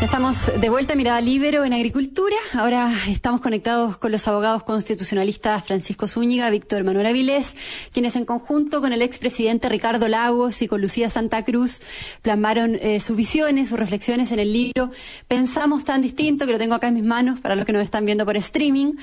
Estamos de vuelta a Mirada Libero en Agricultura. Ahora estamos conectados con los abogados constitucionalistas Francisco Zúñiga, Víctor Manuel Avilés, quienes en conjunto con el expresidente Ricardo Lagos y con Lucía Santa Cruz plasmaron eh, sus visiones, sus reflexiones en el libro Pensamos tan distinto, que lo tengo acá en mis manos para los que nos están viendo por streaming,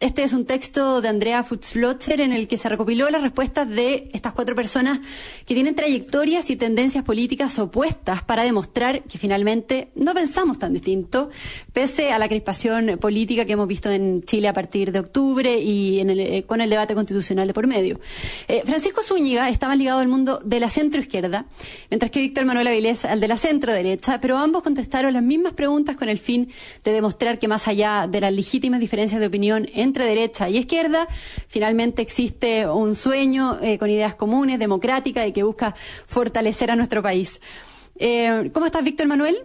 este es un texto de Andrea Futzlotzer en el que se recopiló las respuestas de estas cuatro personas que tienen trayectorias y tendencias políticas opuestas para demostrar que finalmente no pensamos tan distinto, pese a la crispación política que hemos visto en Chile a partir de octubre y eh, con el debate constitucional de por medio. Eh, Francisco Zúñiga más ligado al mundo de la centroizquierda, mientras que Víctor Manuel Avilés al de la centro derecha, pero ambos contestaron las mismas preguntas con el fin de demostrar que más allá de las legítimas diferencias de opinión entre derecha y izquierda, finalmente existe un sueño eh, con ideas comunes, democrática y que busca fortalecer a nuestro país. Eh, ¿Cómo estás, Víctor Manuel?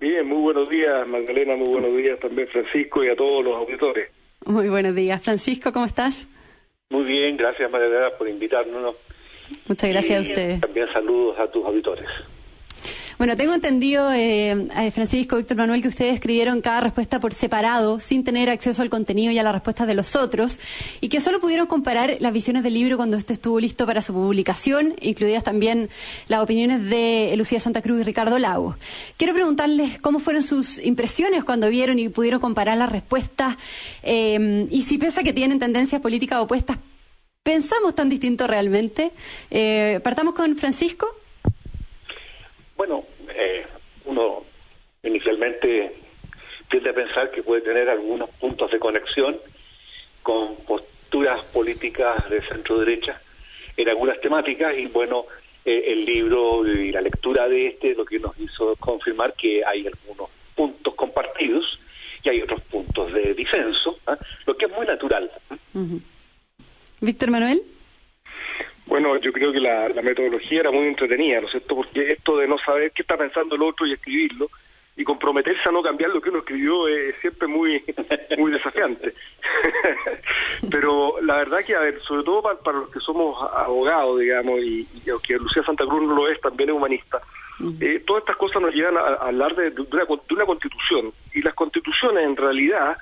Bien, muy buenos días, Magdalena, muy buenos días también, Francisco, y a todos los auditores. Muy buenos días. Francisco, ¿cómo estás? Muy bien, gracias, Magdalena, por invitarnos. Muchas gracias a ustedes. También saludos a tus auditores. Bueno, tengo entendido, eh, eh, Francisco, Víctor Manuel, que ustedes escribieron cada respuesta por separado, sin tener acceso al contenido y a las respuestas de los otros, y que solo pudieron comparar las visiones del libro cuando este estuvo listo para su publicación, incluidas también las opiniones de Lucía Santa Cruz y Ricardo Lago. Quiero preguntarles cómo fueron sus impresiones cuando vieron y pudieron comparar las respuestas, eh, y si piensa que tienen tendencias políticas opuestas, ¿pensamos tan distinto realmente? Eh, partamos con Francisco. Bueno, eh, uno inicialmente tiende a pensar que puede tener algunos puntos de conexión con posturas políticas de centro derecha en algunas temáticas y bueno, eh, el libro y la lectura de este lo que nos hizo confirmar que hay algunos puntos compartidos y hay otros puntos de disenso, ¿ah? lo que es muy natural. Víctor Manuel. Bueno, yo creo que la, metodología era muy entretenida, ¿no es cierto? Porque esto de no saber qué está pensando el otro y escribirlo y comprometerse a no cambiar lo que uno escribió es siempre muy muy desafiante. Pero la verdad que, a ver, sobre todo para, los que somos abogados, digamos, y, que Lucía Santa Cruz no lo es, también es humanista, eh, todas estas cosas nos llevan a, hablar de, de, una, de una constitución. Y las constituciones, en realidad,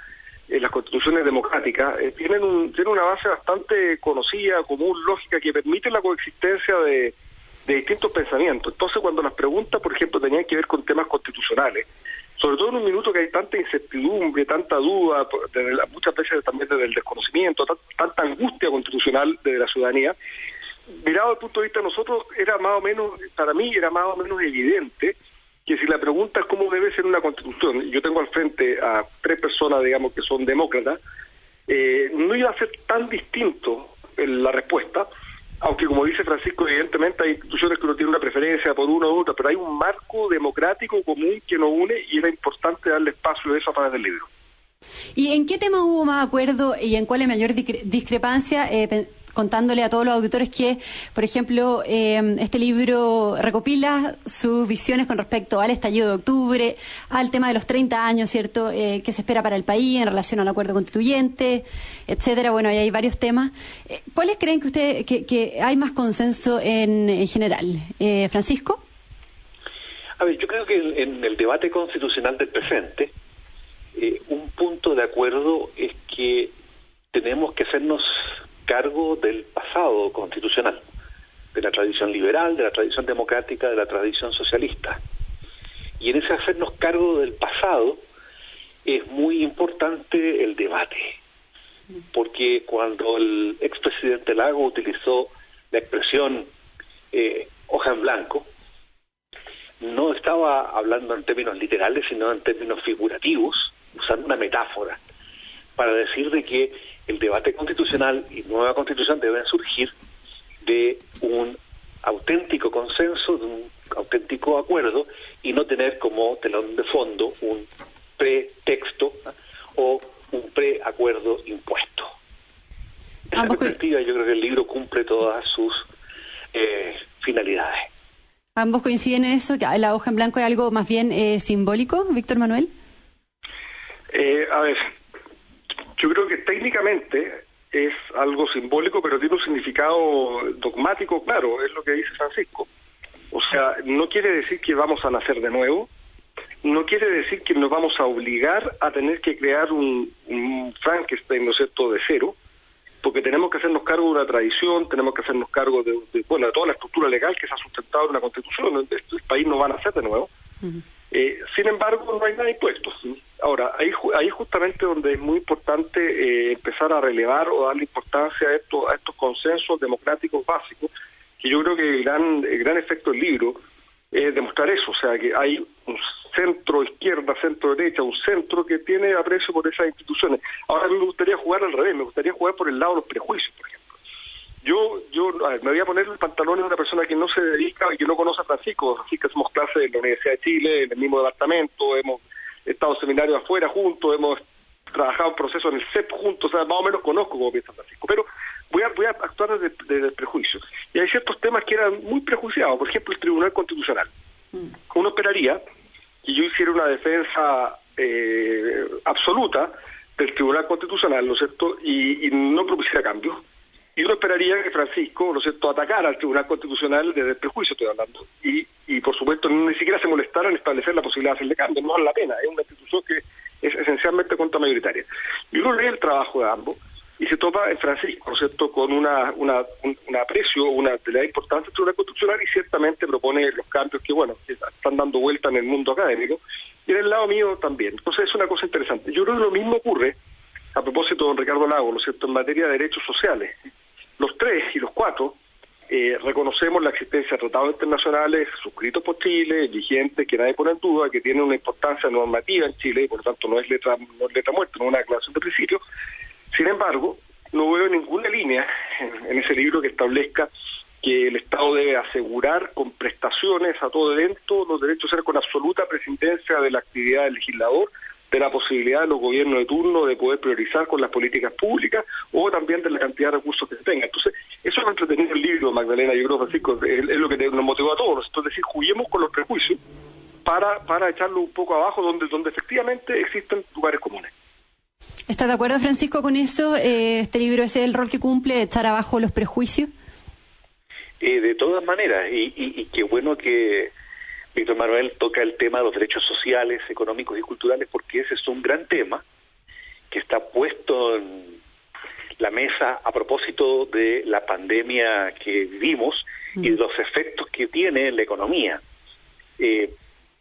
las constituciones democráticas, eh, tienen, un, tienen una base bastante conocida, común, lógica, que permite la coexistencia de, distintos pensamientos. Entonces, cuando las preguntas, por ejemplo, tenían que ver con temas constitucionales, sobre todo en un minuto que hay tanta incertidumbre, tanta duda, muchas veces también desde el desconocimiento, tanta angustia constitucional de la ciudadanía, mirado desde el punto de vista de nosotros, era más o menos, para mí era más o menos evidente que si la pregunta es cómo debe ser una constitución, yo tengo al frente a tres personas, digamos, que son demócratas, eh, no iba a ser tan distinto la respuesta, aunque como dice Francisco, evidentemente hay instituciones que uno tiene una preferencia por uno u otro, pero hay un marco democrático común que nos une y era importante darle espacio a eso para el libro. ¿Y en qué tema hubo más acuerdo y en cuál es mayor discrepancia? Eh, contándole a todos los auditores que, por ejemplo, eh, este libro recopila sus visiones con respecto al estallido de octubre, al tema de los 30 años, ¿cierto?, eh, que se espera para el país en relación al acuerdo constituyente, etcétera. Bueno, ahí hay varios temas. Eh, ¿Cuáles creen que usted que, hay más consenso en, en general? Francisco. A ver, yo creo que en el debate constitucional del presente, un punto de acuerdo es que tenemos que hacernos cargo del pasado constitucional, de la tradición liberal, de la tradición democrática, de la tradición socialista. Y en ese hacernos cargo del pasado es muy importante el debate, porque cuando el expresidente Lago utilizó la expresión eh, hoja en blanco, no estaba hablando en términos literales, sino en términos figurativos, usando una metáfora, para decir de que el debate constitucional y nueva constitución deben surgir de un auténtico consenso, de un auténtico acuerdo y no tener como telón de fondo un pretexto o un preacuerdo impuesto. En esa perspectiva yo creo que el libro cumple todas sus eh, finalidades. ¿Ambos coinciden en eso? ¿Que la hoja en blanco es algo más bien eh, simbólico, Víctor Manuel? Eh, a ver, yo creo que técnicamente es algo simbólico, pero tiene un significado dogmático, claro, es lo que dice Francisco. O sea, no quiere decir que vamos a nacer de nuevo, no quiere decir que nos vamos a obligar a tener que crear un, Frankenstein, ¿no es cierto?, de cero, porque tenemos que hacernos cargo de una tradición, tenemos que hacernos cargo de, bueno, de toda la estructura legal que se ha sustentado en una constitución, el, el país no va a nacer de nuevo. Eh, sin embargo, no hay nada impuesto. Ahora, ahí, ahí justamente donde es muy importante eh, empezar a relevar o darle importancia a, esto, a estos consensos democráticos básicos, que yo creo que el gran, el gran efecto del libro es demostrar eso, o sea, que hay un centro izquierda, centro derecha, un centro que tiene aprecio por esas instituciones. Ahora me gustaría jugar al revés, me gustaría jugar por el lado de los prejuicios, por ejemplo. Yo, yo me voy a poner el pantalón de una persona que no se dedica y que no conoce a Francisco. Francisco hacemos clases en la Universidad de Chile, en el mismo departamento, hemos estado en seminarios afuera juntos, hemos trabajado en procesos en el CEP juntos, o sea, más o menos conozco cómo piensa Francisco. Pero voy a, voy a actuar desde, el prejuicio. Y hay ciertos temas que eran muy prejuiciados, por ejemplo, el Tribunal Constitucional. Mm. Uno esperaría que yo hiciera una defensa eh, absoluta del Tribunal Constitucional, ¿no es cierto?, y, no propusiera cambios. Y uno esperaría que Francisco, ¿no es cierto?, atacara al Tribunal Constitucional desde el prejuicio, estoy hablando. Y, y por supuesto, ni siquiera se molestara en establecer la posibilidad de hacerle cambios, no vale la pena, es una institución que es esencialmente contra mayoritaria. Y uno lee el trabajo de ambos y se topa en Francisco, ¿no es cierto?, con una, una, un, aprecio, una de la importancia del Tribunal Constitucional y ciertamente propone los cambios que, bueno, que están dando vuelta en el mundo académico. Y en el lado mío también. Entonces es una cosa interesante. Yo creo que lo mismo ocurre, a propósito de don Ricardo Lago, ¿no es cierto?, en materia de derechos sociales. Los tres y los cuatro eh, reconocemos la existencia de tratados internacionales suscritos por Chile, vigentes, que nadie pone en duda, que tienen una importancia normativa en Chile y por lo tanto no es letra, no es letra muerta, no es una declaración de principio, sin embargo, no veo ninguna línea en, ese libro que establezca que el Estado debe asegurar con prestaciones a todo evento los derechos con absoluta presidencia de la actividad del legislador, de la posibilidad de los gobiernos de turno de poder priorizar con las políticas públicas o también de la cantidad de recursos que se tenga. Entonces, eso es lo entretenido el libro, Magdalena, yo creo, Francisco, es, lo que nos motivó a todos. Es decir, juguemos con los prejuicios para, para echarlo un poco abajo donde, donde efectivamente existen lugares comunes. ¿Estás de acuerdo, Francisco, con eso? Eh, ¿Este libro es el rol que cumple, echar abajo los prejuicios? Eh, de todas maneras, y, qué bueno que Víctor Manuel toca el tema de los derechos sociales, económicos y culturales, porque ese es un gran tema que está puesto en la mesa a propósito de la pandemia que vivimos y de mm. los efectos que tiene en la economía. Eh,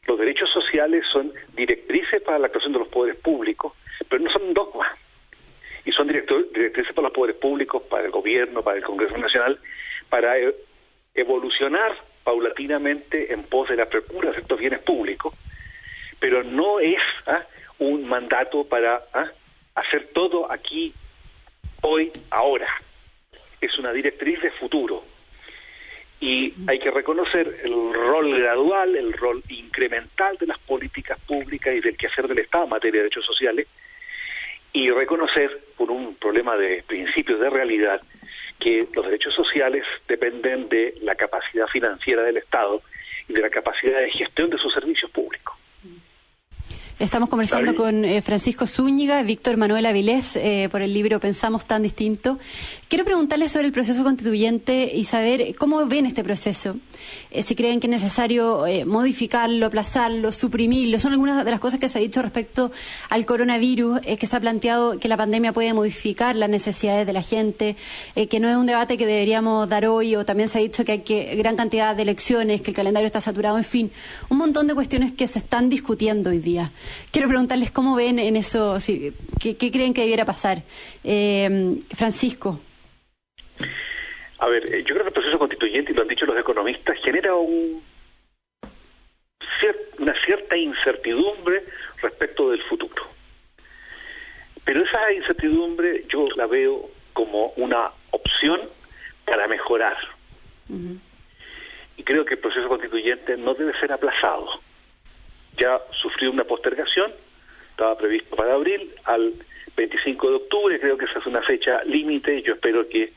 los derechos sociales son directrices para la actuación de los poderes públicos, pero no son dogmas. Y son directrices para los poderes públicos, para el gobierno, para el Congreso Nacional, para e-, evolucionar paulatinamente en pos de la procura de estos bienes públicos, pero no es ¿ah? un mandato para ¿ah? hacer todo aquí, hoy, ahora. Es una directriz de futuro y hay que reconocer el rol gradual, el rol incremental de las políticas públicas y del quehacer del Estado en materia de derechos sociales y reconocer por un problema de principios de realidad que los derechos sociales dependen de la capacidad financiera del Estado y de la capacidad de gestión de sus servicios públicos. Estamos conversando con eh, Francisco Zúñiga, Víctor Manuel Avilés, eh, por el libro Pensamos tan distinto. Quiero preguntarle sobre el proceso constituyente y saber cómo ven este proceso. Eh, si creen que es necesario eh, modificarlo, aplazarlo, suprimirlo. Son algunas de las cosas que se ha dicho respecto al coronavirus, eh, que se ha planteado que la pandemia puede modificar las necesidades de la gente, que no es un debate que deberíamos dar hoy, o también se ha dicho que hay que gran cantidad de elecciones, que el calendario está saturado, en fin, un montón de cuestiones que se están discutiendo hoy día. Quiero preguntarles cómo ven en eso, qué, qué creen que debiera pasar. Francisco. A ver, eh, yo creo que el proceso constituyente, y lo han dicho los economistas, genera un, una cierta incertidumbre respecto del futuro. Pero esa incertidumbre yo la veo como una opción para mejorar. Y creo que el proceso constituyente no debe ser aplazado. Ya sufrió una postergación, estaba previsto para abril, al 25 de octubre, creo que esa es una fecha límite, y yo espero que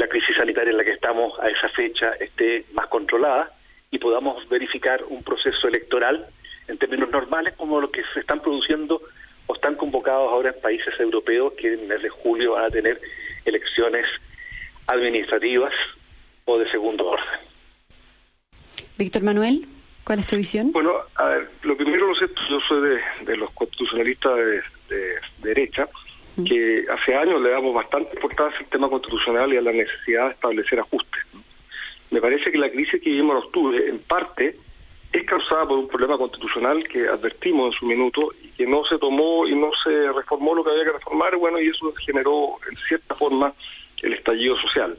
la crisis sanitaria en la que estamos a esa fecha esté más controlada y podamos verificar un proceso electoral en términos normales como lo que se están produciendo o están convocados ahora en países europeos que en el mes de julio van a tener elecciones administrativas o de segundo orden. Víctor Manuel, ¿cuál es tu visión? Bueno, a ver, lo primero, lo sé, yo soy de, los constitucionalistas de, derecha, que hace años le damos bastante importancia al tema constitucional y a la necesidad de establecer ajustes. Me parece que la crisis que vivimos en octubre, en parte, es causada por un problema constitucional que advertimos en su minuto y que no se tomó y no se reformó lo que había que reformar, bueno, y eso generó en cierta forma el estallido social.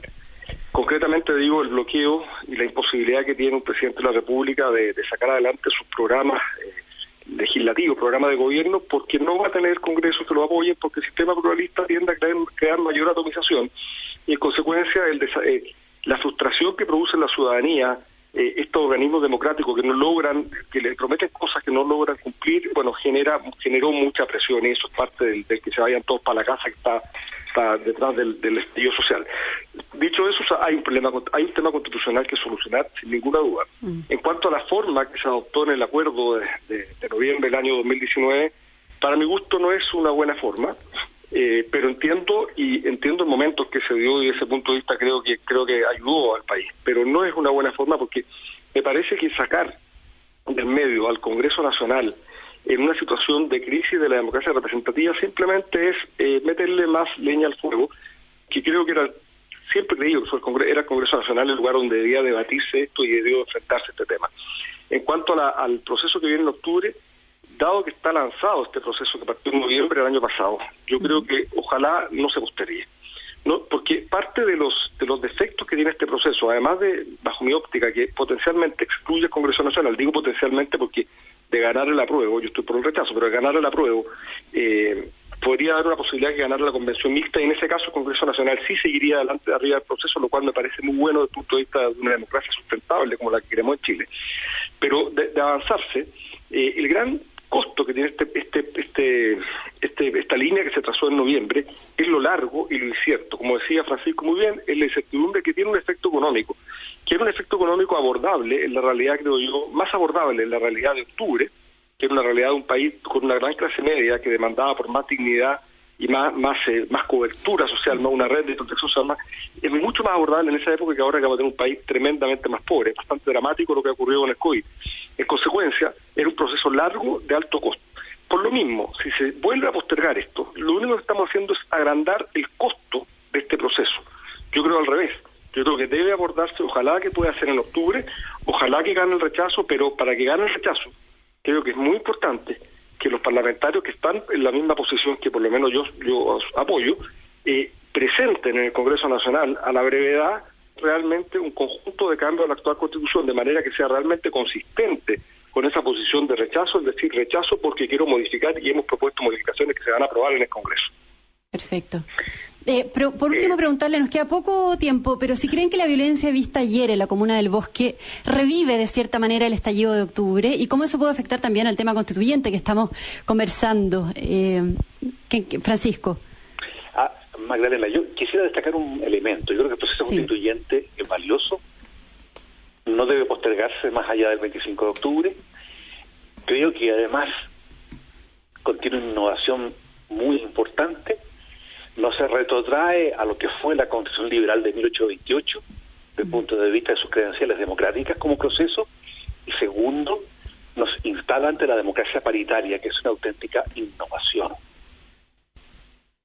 Concretamente digo el bloqueo y la imposibilidad que tiene un presidente de la República de, sacar adelante sus programas eh, legislativos, programas de gobierno, porque no va a tener congresos que lo apoyen, porque el sistema pluralista tiende a crear, mayor atomización y en consecuencia el eh, la frustración que produce la ciudadanía eh, estos organismos democráticos que no logran, que le prometen cosas que no logran cumplir, bueno, genera generó mucha presión y eso es parte del, que se vayan todos para la casa que está, está detrás del, del estallido social. Dicho eso, hay un problema, hay un tema constitucional que solucionar sin ninguna duda. Mm. En cuanto a la forma que se adoptó en el acuerdo de, de noviembre del año 2019, para mi gusto no es una buena forma. Eh, pero entiendo y entiendo el momento que se dio y desde ese punto de vista creo que creo que ayudó al país, pero no es una buena forma porque me parece que sacar del medio al Congreso Nacional en una situación de crisis de la democracia representativa simplemente es eh, meterle más leña al fuego, que creo que era siempre creído que el Congreso, era el Congreso Nacional el lugar donde debía debatirse esto y debió enfrentarse a este tema. En cuanto al proceso que viene en octubre, dado que está lanzado este proceso que partió en noviembre del año pasado, yo creo que ojalá no se postergue. ¿no? Porque parte de los de los defectos que tiene este proceso, además de, bajo mi óptica, que potencialmente excluye el Congreso Nacional, digo potencialmente porque de ganar el apruebo, yo estoy por el rechazo, pero de ganar el apruebo, eh, podría dar una posibilidad de ganar la convención mixta y en ese caso el Congreso Nacional sí seguiría adelante de arriba del proceso, lo cual me parece muy bueno desde el punto de vista de una democracia sustentable como la que queremos en Chile. Pero de, avanzarse, eh, el gran costo que tiene este, este, este, este, esta línea que se trazó en noviembre es lo largo y lo incierto. Como decía Francisco muy bien, es la incertidumbre que tiene un efecto económico, que era un efecto económico abordable en la realidad, creo yo, más abordable en la realidad de octubre, que era una realidad de un país con una gran clase media que demandaba por más dignidad y más más eh, más cobertura social, más una red de protección social, es mucho más abordable en esa época que ahora que vamos a tener un país tremendamente más pobre. Es bastante dramático lo que ha ocurrido con el COVID. En consecuencia, era un proceso largo de alto costo. Por lo mismo, si se vuelve a postergar esto, lo único que estamos haciendo es agrandar el costo de este proceso. Yo creo al revés. Yo creo que debe abordarse, ojalá que pueda ser en octubre, ojalá que gane el rechazo, pero para que gane el rechazo, creo que es muy importante que los parlamentarios que están en la misma posición que por lo menos yo, yo apoyo, eh, presenten en el Congreso Nacional a la brevedad realmente un conjunto de cambios a la actual Constitución, de manera que sea realmente consistente con esa posición de rechazo, es decir, rechazo porque quiero modificar y hemos propuesto modificaciones que se van a aprobar en el Congreso. Perfecto. Eh, pero por último, preguntarle, nos queda poco tiempo, pero si creen que la violencia vista ayer en la comuna del Bosque revive de cierta manera el estallido de octubre y cómo eso puede afectar también al tema constituyente que estamos conversando. Eh, Francisco. Ah, Magdalena, yo quisiera destacar un elemento. Yo creo que el proceso constituyente es valioso, no debe postergarse más allá del 25 de octubre. Creo que además contiene una innovación muy importante no se retrotrae a lo que fue la Constitución Liberal de 1828, desde el punto de vista de sus credenciales democráticas como proceso, y segundo, nos instala ante la democracia paritaria, que es una auténtica innovación.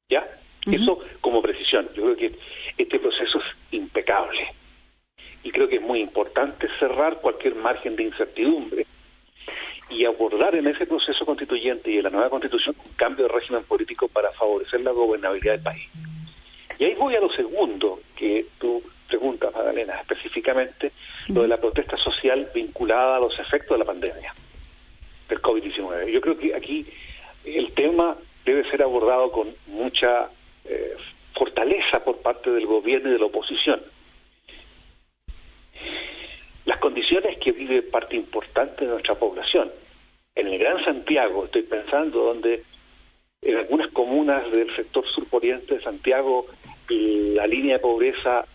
¿Ya? Eso como precisión. Yo creo que este proceso es impecable. Y creo que es muy importante cerrar cualquier margen de incertidumbre y abordar en ese proceso constituyente y en la nueva constitución un cambio de régimen político para favorecer la gobernabilidad del país. Y ahí voy a lo segundo que tú preguntas, Magdalena, específicamente lo de la protesta social vinculada a los efectos de la pandemia del COVID-19. Yo creo que aquí el tema debe ser abordado con mucha eh, fortaleza por parte del gobierno y de la oposición las condiciones que vive parte importante de nuestra población. En el Gran Santiago, estoy pensando, donde en algunas comunas del sector surponiente de Santiago la línea de pobreza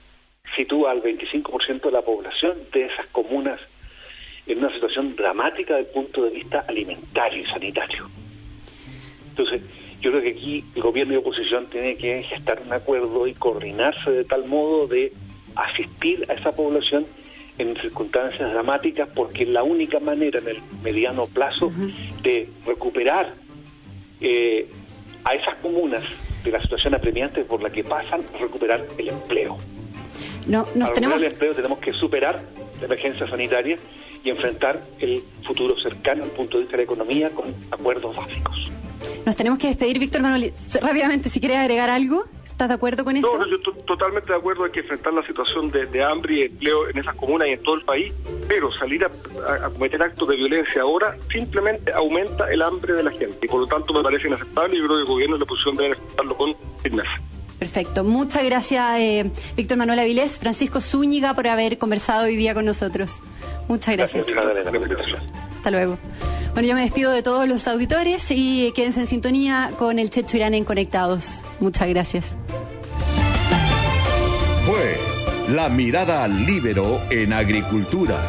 sitúa al 25% de la población de esas comunas en una situación dramática desde el punto de vista alimentario y sanitario. Entonces, yo creo que aquí el gobierno y oposición tienen que gestar un acuerdo y coordinarse de tal modo de asistir a esa población en circunstancias dramáticas porque es la única manera en el mediano plazo de recuperar eh, a esas comunas de la situación apremiante por la que pasan, recuperar el empleo. No, nos Para tenemos... el empleo tenemos que superar la emergencia sanitaria y enfrentar el futuro cercano al punto de vista de la economía con acuerdos básicos. Nos tenemos que despedir, Víctor Manuel. Rápidamente, si quieres agregar algo, ¿estás de acuerdo con eso? No, yo estoy totalmente de acuerdo, hay que enfrentar la situación de, de hambre y empleo en esas comunas y en todo el país, pero salir a, a- a cometer actos de violencia ahora simplemente aumenta el hambre de la gente y por lo tanto me parece inaceptable y creo que el gobierno y la oposición deben enfrentarlo con firmeza. Perfecto. Muchas gracias, eh, Víctor Manuel Avilés, Francisco Zúñiga, por haber conversado hoy día con nosotros. Muchas gracias. Invitación. Hasta luego. Bueno, yo me despido de todos los auditores y quédense en sintonía con el Checho Irán en Conectados. Muchas gracias. Fue La Mirada Libero en Agricultura.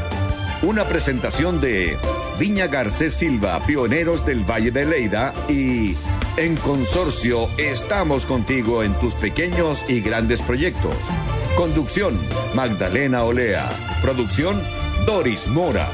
Una presentación de Viña Garcés Silva, pioneros del Valle de Leida y en consorcio estamos contigo en tus pequeños y grandes proyectos. Conducción Magdalena Olea. Producción Doris Mora.